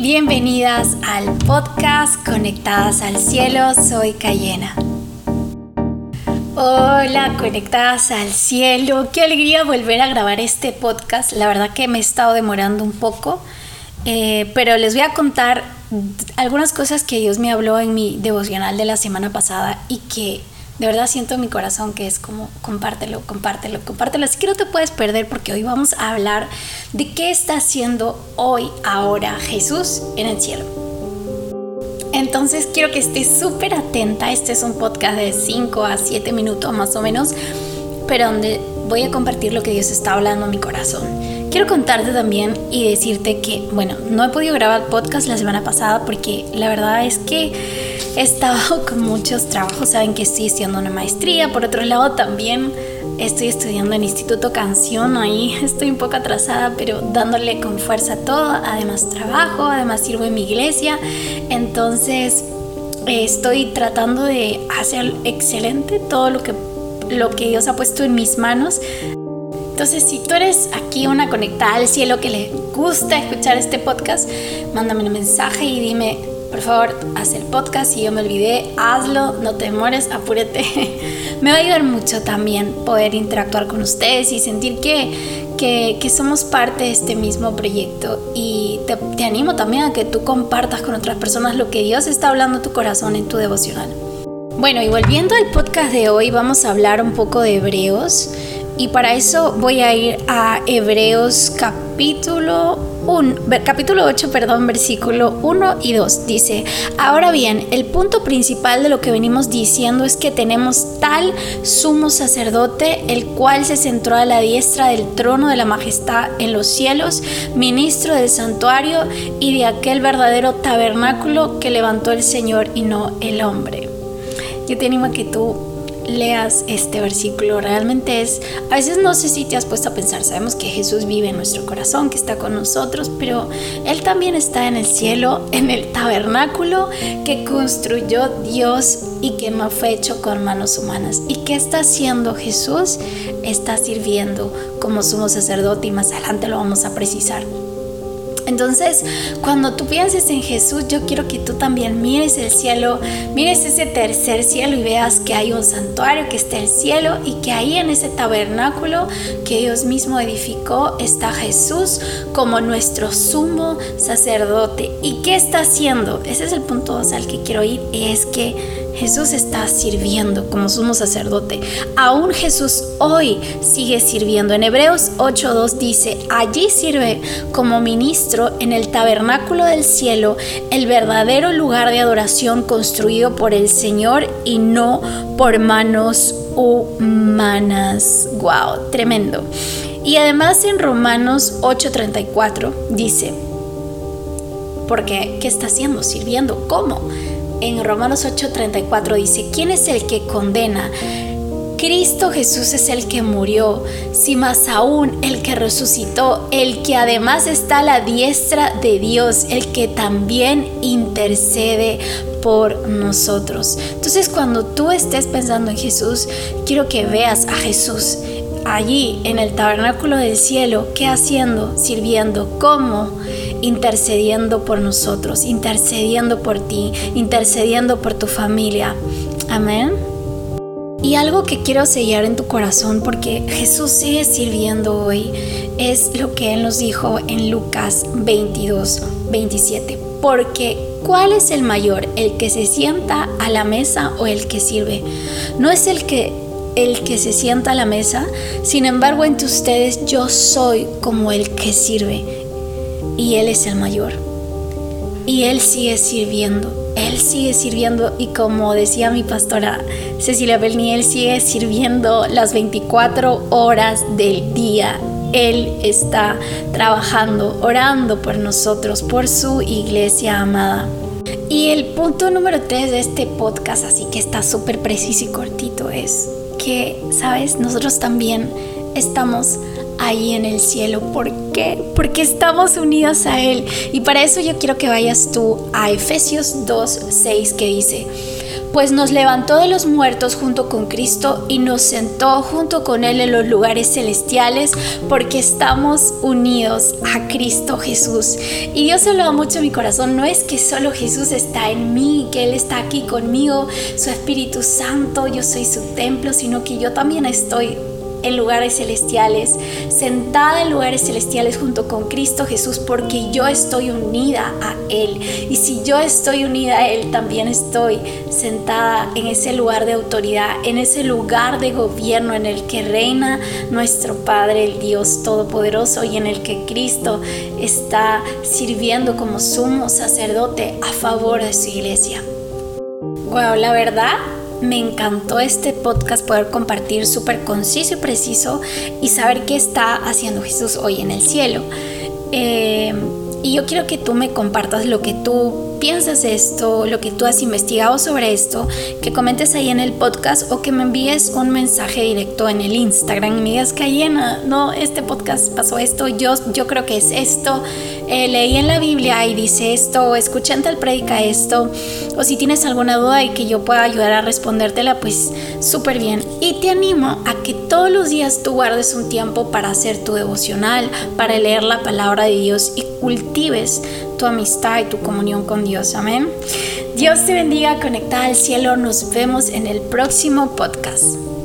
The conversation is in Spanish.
bienvenidas al podcast Conectadas al Cielo. Soy Cayena. Hola, conectadas al cielo. Qué alegría volver a grabar este podcast. La verdad que me he estado demorando un poco, eh, pero les voy a contar algunas cosas que Dios me habló en mi devocional de la semana pasada y que de verdad siento en mi corazón que es como compártelo, compártelo, compártelo. Así que no te puedes perder porque hoy vamos a hablar de qué está haciendo hoy, ahora Jesús en el cielo. Entonces quiero que estés súper atenta. Este es un podcast de 5 a 7 minutos más o menos, pero donde voy a compartir lo que Dios está hablando en mi corazón. Quiero contarte también y decirte que, bueno, no he podido grabar podcast la semana pasada porque la verdad es que he estado con muchos trabajos. Saben que estoy estudiando una maestría. Por otro lado, también estoy estudiando en Instituto Canción. Ahí estoy un poco atrasada, pero dándole con fuerza todo. Además, trabajo, además, sirvo en mi iglesia. Entonces, estoy tratando de hacer excelente todo lo que, lo que Dios ha puesto en mis manos. Entonces, si tú eres aquí una conectada al cielo que le gusta escuchar este podcast, mándame un mensaje y dime, por favor, haz el podcast. Si yo me olvidé, hazlo, no te demores, apúrate. me va a ayudar mucho también poder interactuar con ustedes y sentir que, que, somos parte de este mismo proyecto. Y te, te animo también a que tú compartas con otras personas lo que Dios está hablando a tu corazón en tu devocional. Bueno, y volviendo al podcast de hoy, vamos a hablar un poco de Hebreos. Y para eso voy a ir a Hebreos capítulo capítulo 8, perdón, versículo 1 y 2 dice, ahora bien, el punto principal de lo que venimos diciendo es que tenemos tal sumo sacerdote, el cual se centró a la diestra del trono de la majestad en los cielos, ministro del santuario y de aquel verdadero tabernáculo que levantó el Señor y no el hombre. Yo te animo a que tú leas este versículo realmente es, a veces no sé si te has puesto a pensar, sabemos que Jesús vive en nuestro corazón, que está con nosotros, pero Él también está en el cielo, en el tabernáculo que construyó Dios y que no fue hecho con manos humanas. ¿Y qué está haciendo Jesús? Está sirviendo como sumo sacerdote y más adelante lo vamos a precisar. Entonces, cuando tú pienses en Jesús, yo quiero que tú también mires el cielo, mires ese tercer cielo y veas que hay un santuario, que está el cielo y que ahí en ese tabernáculo que Dios mismo edificó está Jesús como nuestro sumo sacerdote. ¿Y qué está haciendo? Ese es el punto al que quiero ir, es que Jesús está sirviendo como sumo sacerdote. Aún Jesús hoy sigue sirviendo. En Hebreos 8.2 dice, allí sirve como ministro en el tabernáculo del cielo, el verdadero lugar de adoración construido por el Señor y no por manos humanas. ¡Wow! Tremendo. Y además en Romanos 8:34 dice, porque ¿qué está haciendo? Sirviendo. ¿Cómo? En Romanos 8:34 dice, ¿quién es el que condena? Cristo Jesús es el que murió, si más aún el que resucitó, el que además está a la diestra de Dios, el que también intercede por nosotros. Entonces cuando tú estés pensando en Jesús, quiero que veas a Jesús allí en el tabernáculo del cielo, ¿qué haciendo? Sirviendo, ¿cómo? Intercediendo por nosotros, intercediendo por ti, intercediendo por tu familia. Amén. Y algo que quiero sellar en tu corazón, porque Jesús sigue sirviendo hoy, es lo que Él nos dijo en Lucas 22, 27. Porque, ¿cuál es el mayor? ¿El que se sienta a la mesa o el que sirve? No es el que el que se sienta a la mesa, sin embargo entre ustedes yo soy como el que sirve y Él es el mayor. Y Él sigue sirviendo, Él sigue sirviendo y como decía mi pastora Cecilia Belni, Él sigue sirviendo las 24 horas del día. Él está trabajando, orando por nosotros, por su iglesia amada. Y el punto número 3 de este podcast, así que está súper preciso y cortito, es que, ¿sabes? Nosotros también estamos ahí en el cielo. ¿Por qué? Porque estamos unidos a Él. Y para eso yo quiero que vayas tú a Efesios 2, 6 que dice, pues nos levantó de los muertos junto con Cristo y nos sentó junto con Él en los lugares celestiales porque estamos unidos a Cristo Jesús. Y Dios se lo da mucho en mi corazón, no es que solo Jesús está en mí, que Él está aquí conmigo, su Espíritu Santo, yo soy su templo, sino que yo también estoy en lugares celestiales, sentada en lugares celestiales junto con Cristo Jesús, porque yo estoy unida a Él. Y si yo estoy unida a Él, también estoy sentada en ese lugar de autoridad, en ese lugar de gobierno en el que reina nuestro Padre, el Dios Todopoderoso, y en el que Cristo está sirviendo como sumo sacerdote a favor de su iglesia. Wow, la verdad me encantó este podcast poder compartir súper conciso y preciso y saber qué está haciendo Jesús hoy en el cielo. Eh, y yo quiero que tú me compartas lo que tú piensas esto, lo que tú has investigado sobre esto, que comentes ahí en el podcast o que me envíes un mensaje directo en el Instagram y me digas, Cayena, no, este podcast pasó esto, yo, yo creo que es esto, eh, leí en la Biblia y dice esto, escuché en tal predica esto, o si tienes alguna duda y que yo pueda ayudar a respondértela, pues súper bien. Y te animo a que todos los días tú guardes un tiempo para hacer tu devocional, para leer la palabra de Dios y cultives tu amistad y tu comunión con Dios. Amén. Dios te bendiga, conectada al cielo. Nos vemos en el próximo podcast.